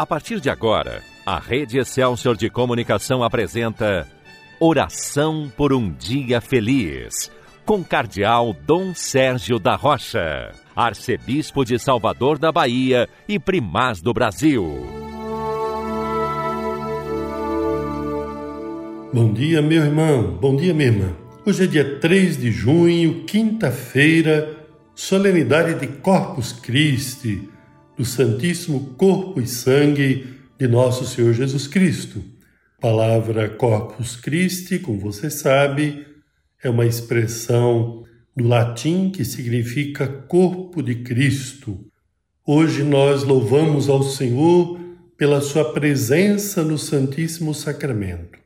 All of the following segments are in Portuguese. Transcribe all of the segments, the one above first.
A partir de agora, a Rede Excelsior de Comunicação apresenta Oração por um Dia Feliz, com Cardeal Dom Sérgio da Rocha, Arcebispo de Salvador da Bahia e Primaz do Brasil. Bom dia, meu irmão, bom dia, minha irmã. Hoje é dia 3 de junho, quinta-feira, solenidade de Corpus Christi do Santíssimo Corpo e Sangue de Nosso Senhor Jesus Cristo. Palavra Corpus Christi, como você sabe, é uma expressão do latim que significa corpo de Cristo. Hoje nós louvamos ao Senhor pela sua presença no Santíssimo Sacramento.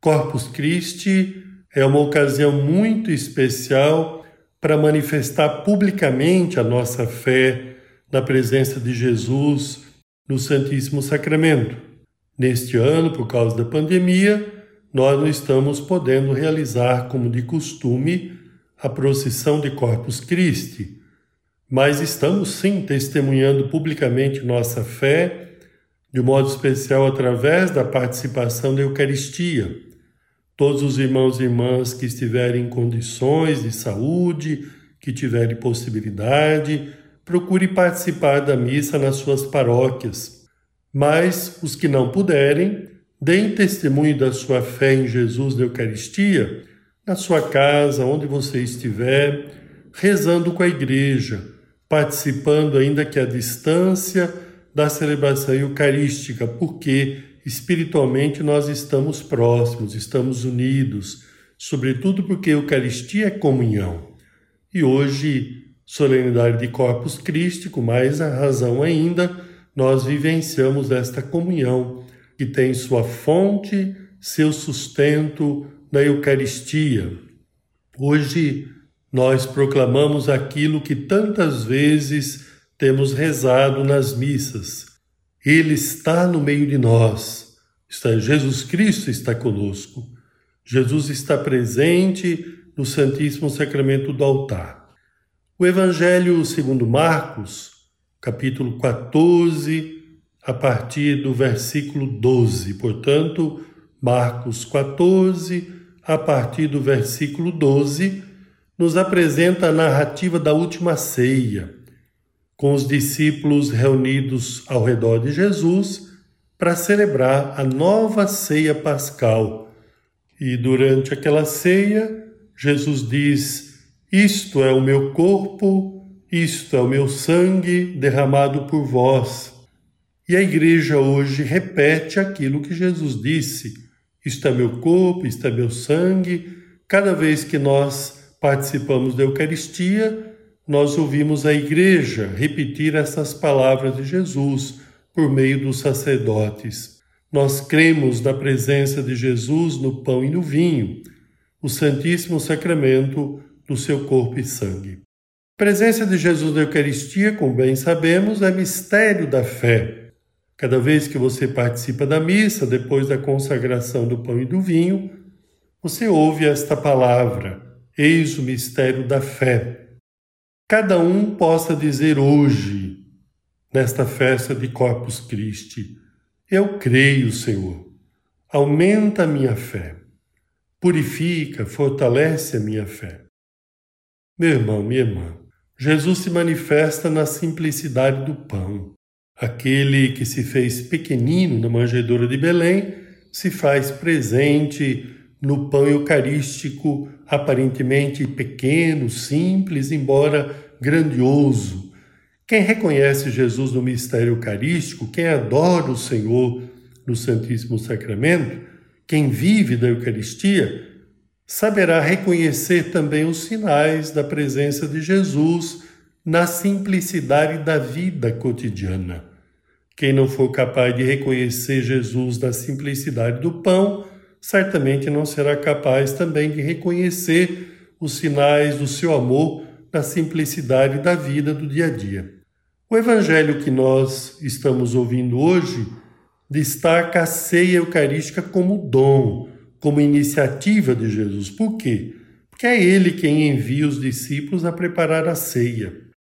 Corpus Christi é uma ocasião muito especial para manifestar publicamente a nossa fé na presença de Jesus no Santíssimo Sacramento. Neste ano, por causa da pandemia, nós não estamos podendo realizar, como de costume, a procissão de Corpus Christi, mas estamos sim testemunhando publicamente nossa fé, de modo especial através da participação da Eucaristia. Todos os irmãos e irmãs que estiverem em condições de saúde, que tiverem possibilidade, procure participar da missa nas suas paróquias. Mas os que não puderem, deem testemunho da sua fé em Jesus na Eucaristia, na sua casa, onde você estiver, rezando com a igreja, participando ainda que à distância da celebração eucarística, porque espiritualmente nós estamos próximos, estamos unidos, sobretudo porque a Eucaristia é comunhão. E hoje solenidade de Corpus Christi, com mais razão ainda, nós vivenciamos esta comunhão que tem sua fonte, seu sustento na Eucaristia. Hoje nós proclamamos aquilo que tantas vezes temos rezado nas missas. Ele está no meio de nós. Está Jesus Cristo está conosco. Jesus está presente no Santíssimo Sacramento do altar. O Evangelho segundo Marcos, capítulo 14, a partir do versículo 12. Portanto, Marcos 14, a partir do versículo 12, nos apresenta a narrativa da última ceia, com os discípulos reunidos ao redor de Jesus para celebrar a nova ceia pascal. E durante aquela ceia, Jesus diz isto é o meu corpo, isto é o meu sangue derramado por vós. E a igreja hoje repete aquilo que Jesus disse: Isto é meu corpo, isto é meu sangue. Cada vez que nós participamos da Eucaristia, nós ouvimos a igreja repetir essas palavras de Jesus por meio dos sacerdotes. Nós cremos na presença de Jesus no pão e no vinho. O Santíssimo Sacramento do seu corpo e sangue. A presença de Jesus na Eucaristia, como bem sabemos, é mistério da fé. Cada vez que você participa da missa, depois da consagração do pão e do vinho, você ouve esta palavra: Eis o mistério da fé. Cada um possa dizer hoje, nesta festa de Corpus Christi, eu creio, Senhor. Aumenta a minha fé. Purifica, fortalece a minha fé. Meu irmão, minha irmã, Jesus se manifesta na simplicidade do pão. Aquele que se fez pequenino na manjedoura de Belém se faz presente no pão eucarístico, aparentemente pequeno, simples, embora grandioso. Quem reconhece Jesus no mistério eucarístico, quem adora o Senhor no Santíssimo Sacramento, quem vive da Eucaristia, saberá reconhecer também os sinais da presença de Jesus na simplicidade da vida cotidiana. Quem não for capaz de reconhecer Jesus na simplicidade do pão, certamente não será capaz também de reconhecer os sinais do seu amor na simplicidade da vida do dia a dia. O evangelho que nós estamos ouvindo hoje destaca a ceia eucarística como dom, como iniciativa de Jesus. Por quê? Porque é ele quem envia os discípulos a preparar a ceia.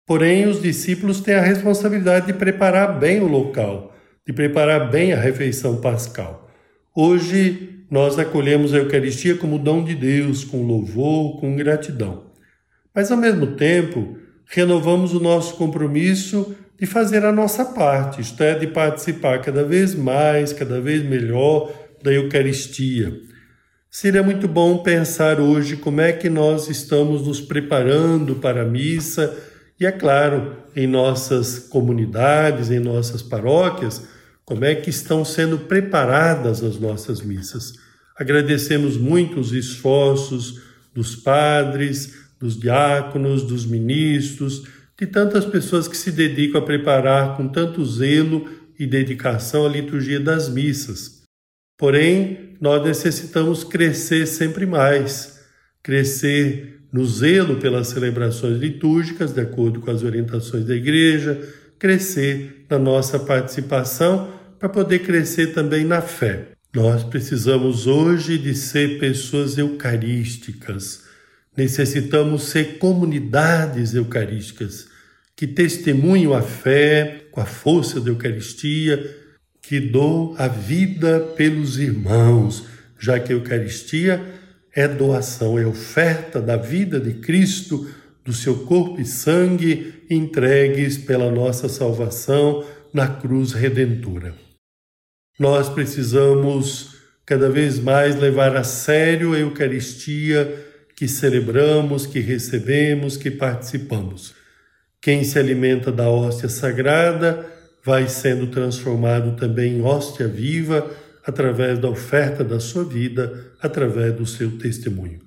Porém, os discípulos têm a responsabilidade de preparar bem o local, de preparar bem a refeição pascal. Hoje nós acolhemos a Eucaristia como dom de Deus, com louvor, com gratidão. Mas ao mesmo tempo, renovamos o nosso compromisso de fazer a nossa parte, isto é, de participar cada vez mais, cada vez melhor da Eucaristia. Seria muito bom pensar hoje como é que nós estamos nos preparando para a missa e, é claro, em nossas comunidades, em nossas paróquias, como é que estão sendo preparadas as nossas missas. Agradecemos muito os esforços dos padres, dos diáconos, dos ministros, de tantas pessoas que se dedicam a preparar com tanto zelo e dedicação a liturgia das missas. Porém, nós necessitamos crescer sempre mais, crescer no zelo pelas celebrações litúrgicas, de acordo com as orientações da Igreja, crescer na nossa participação para poder crescer também na fé. Nós precisamos hoje de ser pessoas eucarísticas. Necessitamos ser comunidades eucarísticas que testemunham a fé com a força da Eucaristia, que dou a vida pelos irmãos, já que a Eucaristia é doação, é oferta da vida de Cristo, do seu corpo e sangue entregues pela nossa salvação na cruz redentora. Nós precisamos cada vez mais levar a sério a Eucaristia que celebramos, que recebemos, que participamos. Quem se alimenta da hóstia sagrada vai sendo transformado também em hóstia viva através da oferta da sua vida, através do seu testemunho.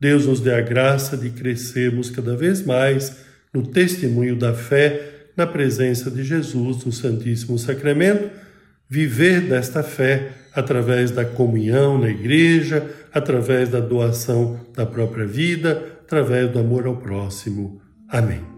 Deus nos dê a graça de crescermos cada vez mais no testemunho da fé, na presença de Jesus no Santíssimo Sacramento viver desta fé através da comunhão na igreja, através da doação da própria vida, através do amor ao próximo. Amém.